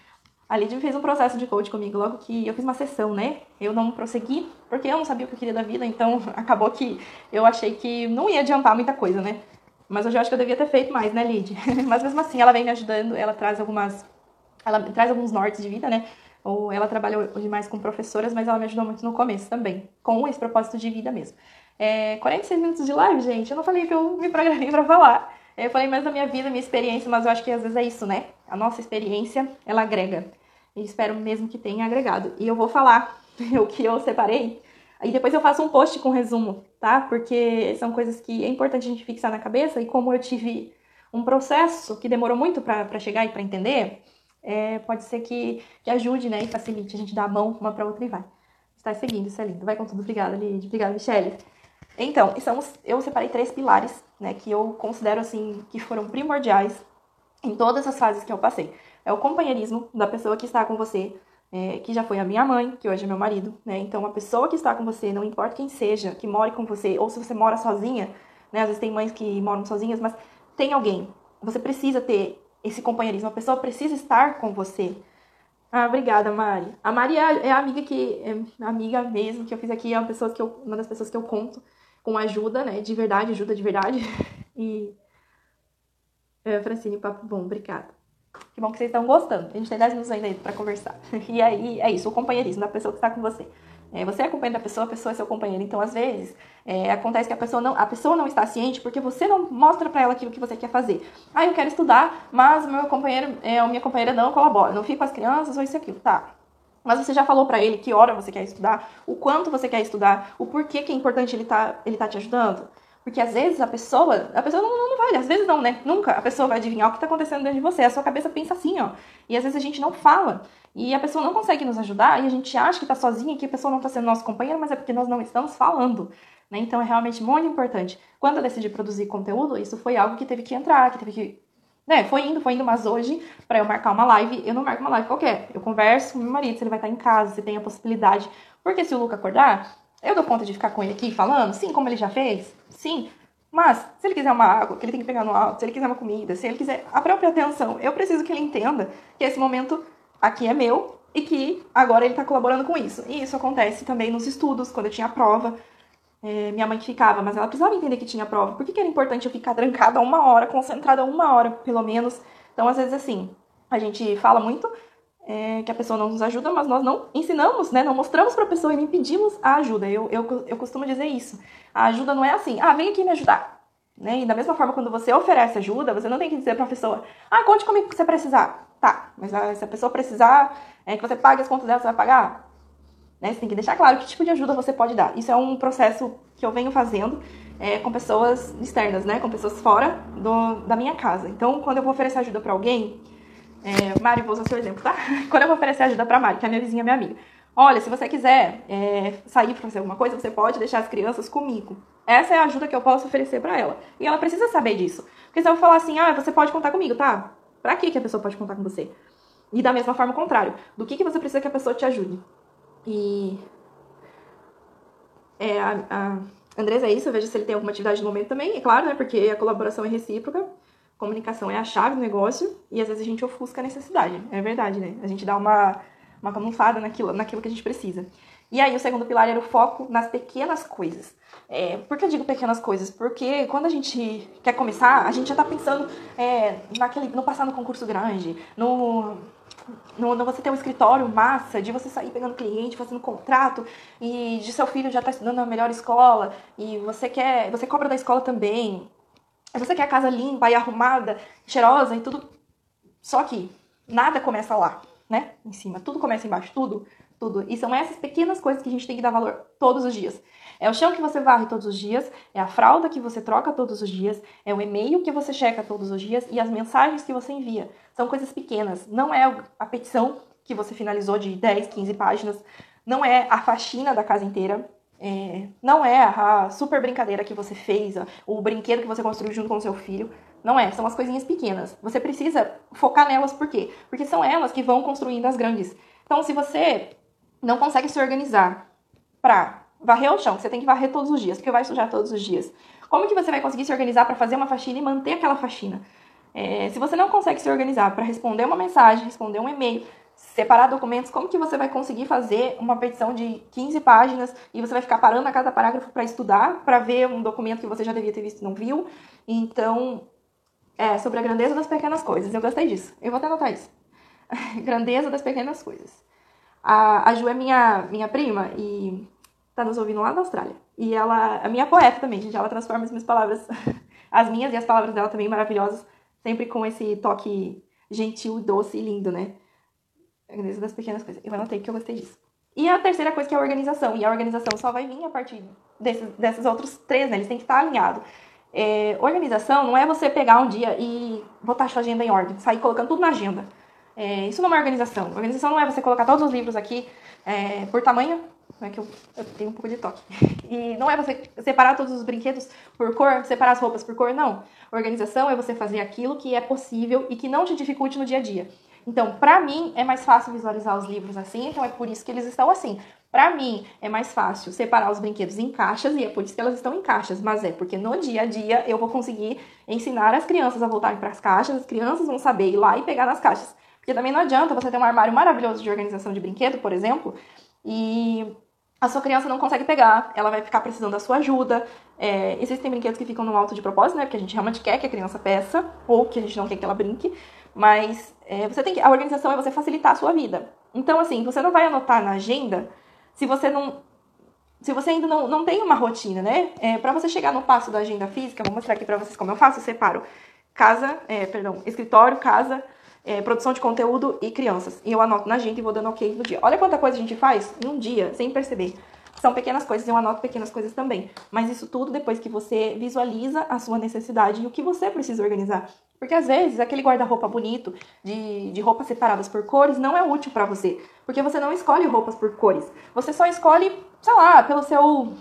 A: A Lid fez um processo de coach comigo logo que eu fiz uma sessão, né? Eu não prossegui, porque eu não sabia o que eu queria da vida, então acabou que eu achei que não ia adiantar muita coisa, né? Mas eu acho que eu devia ter feito mais, né, Lid? Mas mesmo assim, ela vem me ajudando, ela traz algumas ela traz alguns nortes de vida, né? Ou ela trabalha hoje mais com professoras, mas ela me ajudou muito no começo também, com esse propósito de vida mesmo. É, 46 minutos de live, gente, eu não falei que eu me programei para falar. Eu falei mais da minha vida, minha experiência, mas eu acho que às vezes é isso, né? A nossa experiência, ela agrega. E espero mesmo que tenha agregado. E eu vou falar o que eu separei. E depois eu faço um post com resumo, tá? Porque são coisas que é importante a gente fixar na cabeça. E como eu tive um processo que demorou muito para chegar e para entender, é, pode ser que, que ajude, né? E facilite a gente dar a mão uma para outra e vai. Está seguindo, isso é lindo. Vai com tudo. Obrigada, Lid. Obrigada, Michelle. Então, são, eu separei três pilares, né? Que eu considero, assim, que foram primordiais em todas as fases que eu passei. É o companheirismo da pessoa que está com você, é, que já foi a minha mãe, que hoje é meu marido, né? Então, a pessoa que está com você, não importa quem seja, que more com você, ou se você mora sozinha, né? Às vezes tem mães que moram sozinhas, mas tem alguém. Você precisa ter esse companheirismo, a pessoa precisa estar com você. Ah, obrigada, Mari. A Mari é a amiga que é amiga mesmo que eu fiz aqui, é uma pessoa que eu, uma das pessoas que eu conto com ajuda, né? De verdade, ajuda de verdade. E é, Francine, papo bom, obrigada. Que bom que vocês estão gostando. A gente tem 10 minutos ainda pra conversar. E aí, é isso, o companheirismo da pessoa que está com você. É, você é companheiro da pessoa, a pessoa é seu companheiro. Então, às vezes, é, acontece que a pessoa, não, a pessoa não está ciente porque você não mostra para ela aquilo que você quer fazer. Ah, eu quero estudar, mas o meu companheiro, é, a minha companheira não colabora. Não fica com as crianças ou isso e aquilo. Tá. Mas você já falou para ele que hora você quer estudar, o quanto você quer estudar, o porquê que é importante ele tá, ele tá te ajudando? Porque às vezes a pessoa, a pessoa não, não vai, às vezes não, né? Nunca a pessoa vai adivinhar o que está acontecendo dentro de você. A sua cabeça pensa assim, ó. E às vezes a gente não fala. E a pessoa não consegue nos ajudar e a gente acha que está sozinha, que a pessoa não está sendo nosso companheiro, mas é porque nós não estamos falando. Né? Então é realmente muito importante. Quando eu decidi produzir conteúdo, isso foi algo que teve que entrar, que teve que. Né, foi indo, foi indo, mas hoje, para eu marcar uma live, eu não marco uma live qualquer. Eu converso com meu marido, se ele vai estar em casa, se tem a possibilidade. Porque se o Luca acordar, eu dou conta de ficar com ele aqui falando, sim, como ele já fez, sim, mas, se ele quiser uma água, que ele tem que pegar no alto, se ele quiser uma comida, se ele quiser a própria atenção, eu preciso que ele entenda que esse momento aqui é meu e que agora ele está colaborando com isso. E isso acontece também nos estudos, quando eu tinha prova. É, minha mãe ficava, mas ela precisava entender que tinha prova. Por que, que era importante eu ficar trancada uma hora, concentrada uma hora, pelo menos? Então, às vezes, assim, a gente fala muito é, que a pessoa não nos ajuda, mas nós não ensinamos, né? Não mostramos para a pessoa e nem pedimos a ajuda. Eu, eu, eu costumo dizer isso. A ajuda não é assim, ah, vem aqui me ajudar. Né? E da mesma forma, quando você oferece ajuda, você não tem que dizer para a pessoa, ah, conte comigo que você precisar. Tá, mas ah, se a pessoa precisar é, que você pague as contas dela, você vai pagar? Né? Você tem que deixar claro que tipo de ajuda você pode dar. Isso é um processo que eu venho fazendo é, com pessoas externas, né? Com pessoas fora do, da minha casa. Então, quando eu vou oferecer ajuda para alguém, é, Mari, vou usar seu exemplo, tá? Quando eu vou oferecer ajuda para Mari, que é minha vizinha, minha amiga. Olha, se você quiser é, sair para fazer alguma coisa, você pode deixar as crianças comigo. Essa é a ajuda que eu posso oferecer para ela. E ela precisa saber disso. Porque se eu falar assim, ah, você pode contar comigo, tá? Pra que, a pessoa pode contar com você? E da mesma forma, o contrário. Do que, que você precisa que a pessoa te ajude? E. É, a, a Andresa é isso, eu vejo se ele tem alguma atividade no momento também, é claro, né? Porque a colaboração é recíproca, comunicação é a chave do negócio, e às vezes a gente ofusca a necessidade. É verdade, né? A gente dá uma uma camuflada naquilo, naquilo que a gente precisa. E aí, o segundo pilar era o foco nas pequenas coisas. É, por que eu digo pequenas coisas? Porque quando a gente quer começar, a gente já tá pensando é, naquele, no passar no concurso grande, no, no, no, você ter um escritório massa, de você sair pegando cliente, fazendo contrato, e de seu filho já tá estudando na melhor escola, e você quer, você cobra da escola também, você quer a casa limpa e arrumada, cheirosa e tudo. Só que nada começa lá né? Em cima. Tudo começa embaixo, tudo, tudo. E são essas pequenas coisas que a gente tem que dar valor todos os dias. É o chão que você varre todos os dias, é a fralda que você troca todos os dias, é o e-mail que você checa todos os dias e as mensagens que você envia. São coisas pequenas. Não é a petição que você finalizou de 10, 15 páginas, não é a faxina da casa inteira, é, não é a super brincadeira que você fez, o brinquedo que você construiu junto com seu filho. Não é, são as coisinhas pequenas. Você precisa focar nelas por quê? Porque são elas que vão construindo as grandes. Então, se você não consegue se organizar para varrer o chão, você tem que varrer todos os dias, porque vai sujar todos os dias. Como que você vai conseguir se organizar para fazer uma faxina e manter aquela faxina? É, se você não consegue se organizar para responder uma mensagem, responder um e-mail, separar documentos, como que você vai conseguir fazer uma petição de 15 páginas e você vai ficar parando a cada parágrafo para estudar, para ver um documento que você já devia ter visto e não viu? Então, é, sobre a grandeza das pequenas coisas. Eu gostei disso. Eu vou até anotar isso. grandeza das pequenas coisas. A, a Ju é minha, minha prima e tá nos ouvindo lá na Austrália. E ela, a minha poeta também, gente. Ela transforma as minhas palavras, as minhas e as palavras dela também maravilhosas, sempre com esse toque gentil, doce e lindo, né? Organizo das pequenas coisas. Eu anotei que eu gostei disso. E a terceira coisa que é a organização. E a organização só vai vir a partir desses, desses outros três, né? Eles têm que estar alinhados. É, organização não é você pegar um dia e botar sua agenda em ordem, sair colocando tudo na agenda. É, isso não é organização. Organização não é você colocar todos os livros aqui é, por tamanho, é que eu, eu, tenho um pouco de toque. E não é você separar todos os brinquedos por cor, separar as roupas por cor, não. Organização é você fazer aquilo que é possível e que não te dificulte no dia a dia. Então, para mim, é mais fácil visualizar os livros assim, então é por isso que eles estão assim. Para mim, é mais fácil separar os brinquedos em caixas e é por isso que elas estão em caixas, mas é porque no dia a dia eu vou conseguir ensinar as crianças a voltarem para as caixas, as crianças vão saber ir lá e pegar nas caixas. Porque também não adianta você ter um armário maravilhoso de organização de brinquedo, por exemplo, e a sua criança não consegue pegar, ela vai ficar precisando da sua ajuda. É, existem brinquedos que ficam no alto de propósito, né? Porque a gente realmente quer que a criança peça, ou que a gente não quer que ela brinque. Mas é, você tem que. A organização é você facilitar a sua vida. Então, assim, você não vai anotar na agenda se você não. Se você ainda não, não tem uma rotina, né? É, para você chegar no passo da agenda física, vou mostrar aqui para vocês como eu faço. Eu separo casa, é, perdão, escritório, casa, é, produção de conteúdo e crianças. E eu anoto na agenda e vou dando ok no dia. Olha quanta coisa a gente faz em um dia, sem perceber. São pequenas coisas, eu anoto pequenas coisas também. Mas isso tudo depois que você visualiza a sua necessidade e o que você precisa organizar. Porque às vezes aquele guarda-roupa bonito, de, de roupas separadas por cores, não é útil para você. Porque você não escolhe roupas por cores. Você só escolhe, sei lá, pelo seu,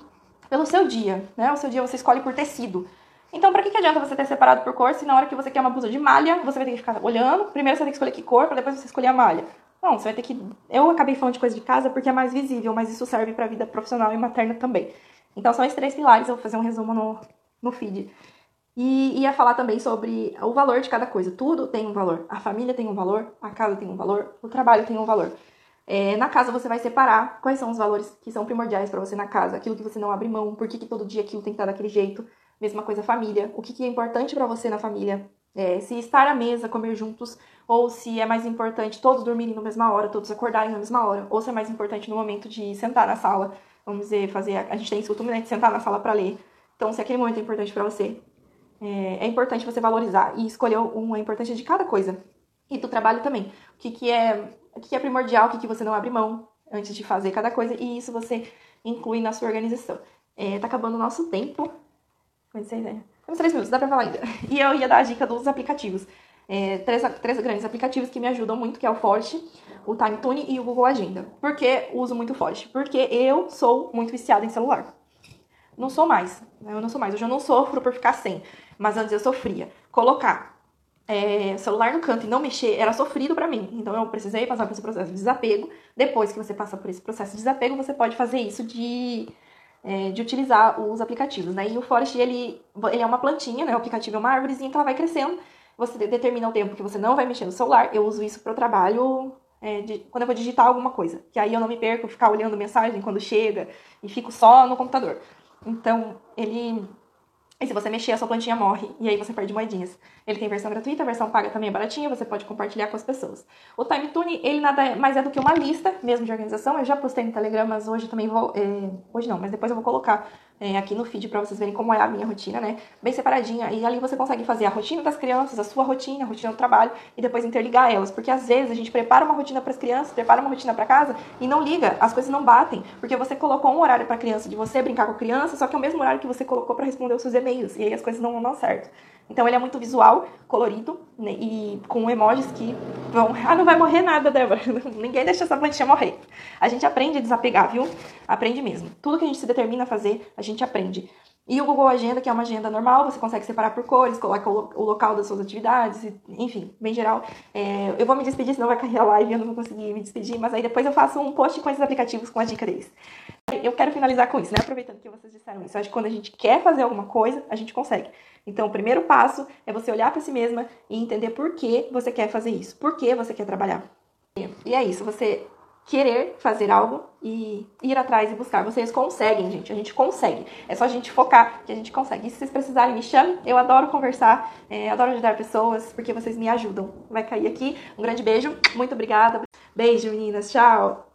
A: pelo seu dia. Né? O seu dia você escolhe por tecido. Então, para que, que adianta você ter separado por cor se na hora que você quer uma blusa de malha, você vai ter que ficar olhando? Primeiro você tem que escolher que cor, para depois você escolher a malha. Não, você vai ter que. Eu acabei falando de coisa de casa porque é mais visível, mas isso serve para a vida profissional e materna também. Então, são esses três pilares. Eu vou fazer um resumo no, no feed. E ia falar também sobre o valor de cada coisa. Tudo tem um valor. A família tem um valor, a casa tem um valor, o trabalho tem um valor. É, na casa você vai separar quais são os valores que são primordiais para você na casa, aquilo que você não abre mão, por que, que todo dia aquilo tem que estar daquele jeito. Mesma coisa família, o que, que é importante para você na família, é, se estar à mesa, comer juntos, ou se é mais importante todos dormirem na mesma hora, todos acordarem na mesma hora, ou se é mais importante no momento de sentar na sala, vamos dizer, fazer. A gente tem esse costume né, de sentar na sala para ler. Então, se aquele momento é importante para você, é, é, importante você valorizar e escolher uma importância de cada coisa. E do trabalho também. O que, que, é, o que, que é primordial, o que, que você não abre mão antes de fazer cada coisa, e isso você inclui na sua organização. É, tá acabando o nosso tempo. Comecei, né? Temos três minutos, dá pra falar ainda. E eu ia dar a dica dos aplicativos. É, três, três grandes aplicativos que me ajudam muito, que é o Forte, o TimeTune e o Google Agenda. Por que uso muito Forte? Porque eu sou muito viciada em celular. Não sou mais, né? eu não sou mais. Hoje eu não sofro por ficar sem, mas antes eu sofria. Colocar é, celular no canto e não mexer era sofrido para mim. Então eu precisei passar por esse processo de desapego. Depois que você passa por esse processo de desapego, você pode fazer isso de é, de utilizar os aplicativos, né? E o Forest, ele, ele é uma plantinha, né? O aplicativo é uma árvorezinha, então ela vai crescendo. Você determina o tempo que você não vai mexer no celular. Eu uso isso para o trabalho, é, de, quando eu vou digitar alguma coisa. Que aí eu não me perco, ficar olhando mensagem quando chega e fico só no computador. Então, ele e se você mexer, a sua plantinha morre e aí você perde moedinhas. Ele tem versão gratuita, a versão paga também é baratinha, você pode compartilhar com as pessoas. O TimeTune, ele nada mais é do que uma lista mesmo de organização. Eu já postei no Telegram, mas hoje também vou. É, hoje não, mas depois eu vou colocar é, aqui no feed para vocês verem como é a minha rotina, né? Bem separadinha. E ali você consegue fazer a rotina das crianças, a sua rotina, a rotina do trabalho e depois interligar elas. Porque às vezes a gente prepara uma rotina para as crianças, prepara uma rotina para casa e não liga, as coisas não batem. Porque você colocou um horário para criança de você brincar com a criança, só que é o mesmo horário que você colocou para responder os seus e-mails. E aí as coisas não dão certo. Então ele é muito visual, colorido né, e com emojis que vão. Ah, não vai morrer nada, Débora. Ninguém deixa essa plantinha morrer. A gente aprende a desapegar, viu? Aprende mesmo. Tudo que a gente se determina a fazer, a gente aprende. E o Google Agenda, que é uma agenda normal, você consegue separar por cores, coloca o local das suas atividades, enfim, bem geral. É, eu vou me despedir, senão vai cair a live eu não vou conseguir me despedir, mas aí depois eu faço um post com esses aplicativos com a dica deles. Eu quero finalizar com isso, né? Aproveitando que vocês disseram isso. Eu acho que quando a gente quer fazer alguma coisa, a gente consegue. Então, o primeiro passo é você olhar para si mesma e entender por que você quer fazer isso, por que você quer trabalhar. E é isso, você querer fazer algo e ir atrás e buscar. Vocês conseguem, gente. A gente consegue. É só a gente focar que a gente consegue. E se vocês precisarem, me chamem. Eu adoro conversar, é, adoro ajudar pessoas, porque vocês me ajudam. Vai cair aqui. Um grande beijo. Muito obrigada. Beijo, meninas. Tchau.